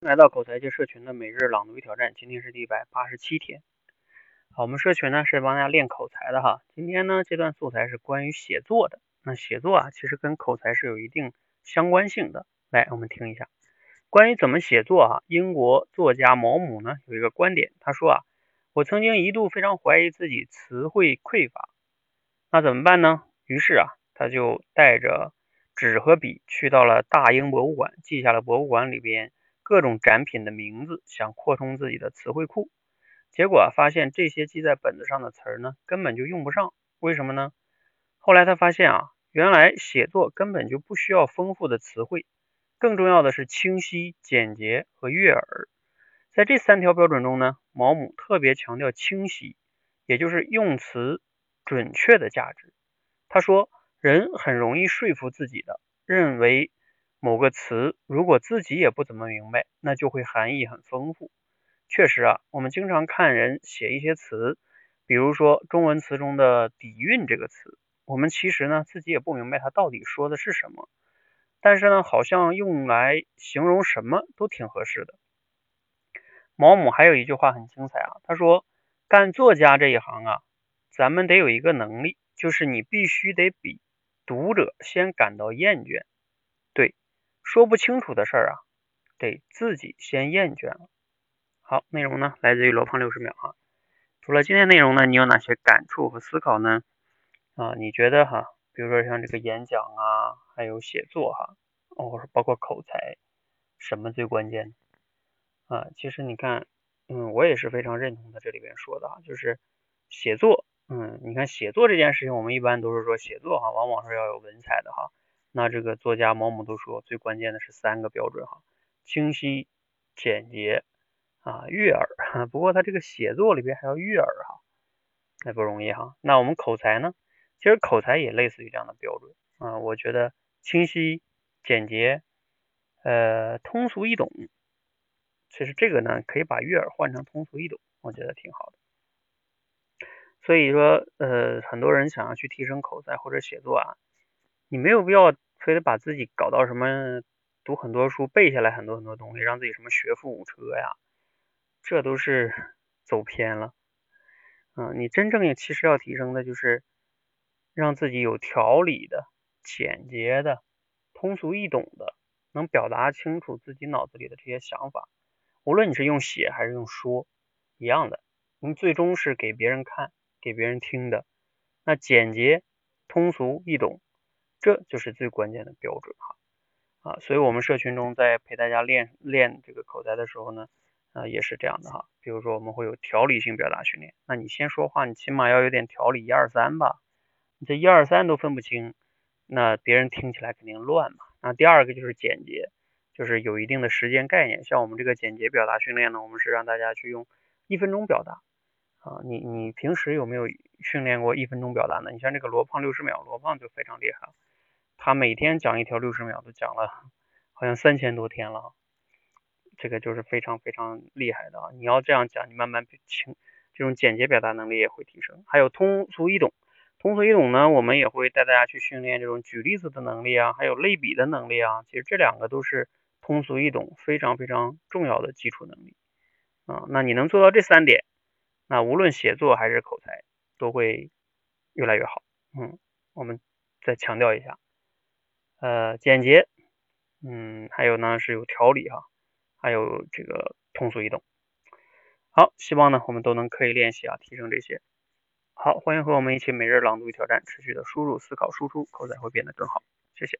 来到口才界社群的每日朗读与挑战，今天是第一百八十七天。好，我们社群呢是帮大家练口才的哈。今天呢这段素材是关于写作的。那写作啊，其实跟口才是有一定相关性的。来，我们听一下关于怎么写作哈。英国作家毛姆呢有一个观点，他说啊，我曾经一度非常怀疑自己词汇匮乏，那怎么办呢？于是啊，他就带着纸和笔去到了大英博物馆，记下了博物馆里边。各种展品的名字，想扩充自己的词汇库，结果发现这些记在本子上的词儿呢，根本就用不上。为什么呢？后来他发现啊，原来写作根本就不需要丰富的词汇，更重要的是清晰、简洁和悦耳。在这三条标准中呢，毛姆特别强调清晰，也就是用词准确的价值。他说，人很容易说服自己的，认为。某个词如果自己也不怎么明白，那就会含义很丰富。确实啊，我们经常看人写一些词，比如说中文词中的“底蕴”这个词，我们其实呢自己也不明白它到底说的是什么，但是呢好像用来形容什么都挺合适的。毛姆还有一句话很精彩啊，他说：“干作家这一行啊，咱们得有一个能力，就是你必须得比读者先感到厌倦。”说不清楚的事儿啊，得自己先厌倦了。好，内容呢来自于罗胖六十秒哈。除了今天内容呢，你有哪些感触和思考呢？啊，你觉得哈，比如说像这个演讲啊，还有写作哈，哦，包括口才，什么最关键？啊，其实你看，嗯，我也是非常认同他这里边说的啊，就是写作，嗯，你看写作这件事情，我们一般都是说写作哈，往往是要有文采的哈。那这个作家毛姆都说，最关键的是三个标准哈：清晰、简洁啊、悦耳。不过他这个写作里边还要悦耳哈，那不容易哈。那我们口才呢？其实口才也类似于这样的标准啊。我觉得清晰、简洁、呃通俗易懂，其实这个呢可以把悦耳换成通俗易懂，我觉得挺好的。所以说，呃，很多人想要去提升口才或者写作啊。你没有必要非得把自己搞到什么读很多书背下来很多很多东西，让自己什么学富五车呀，这都是走偏了。嗯，你真正其实要提升的就是让自己有条理的、简洁的、通俗易懂的，能表达清楚自己脑子里的这些想法。无论你是用写还是用说，一样的，你最终是给别人看、给别人听的。那简洁、通俗易懂。这就是最关键的标准哈啊，所以我们社群中在陪大家练练这个口才的时候呢，啊也是这样的哈。比如说我们会有条理性表达训练，那你先说话，你起码要有点条理，一二三吧。你这一二三都分不清，那别人听起来肯定乱嘛。那第二个就是简洁，就是有一定的时间概念。像我们这个简洁表达训练呢，我们是让大家去用一分钟表达啊。你你平时有没有训练过一分钟表达呢？你像这个罗胖六十秒，罗胖就非常厉害了。他每天讲一条六十秒，都讲了好像三千多天了，这个就是非常非常厉害的啊！你要这样讲，你慢慢清，这种简洁表达能力也会提升。还有通俗易懂，通俗易懂呢，我们也会带大家去训练这种举例子的能力啊，还有类比的能力啊。其实这两个都是通俗易懂非常非常重要的基础能力啊。那你能做到这三点，那无论写作还是口才都会越来越好。嗯，我们再强调一下。呃，简洁，嗯，还有呢是有条理哈，还有这个通俗易懂。好，希望呢我们都能刻意练习啊，提升这些。好，欢迎和我们一起每日朗读与挑战，持续的输入、思考、输出，口才会变得更好。谢谢。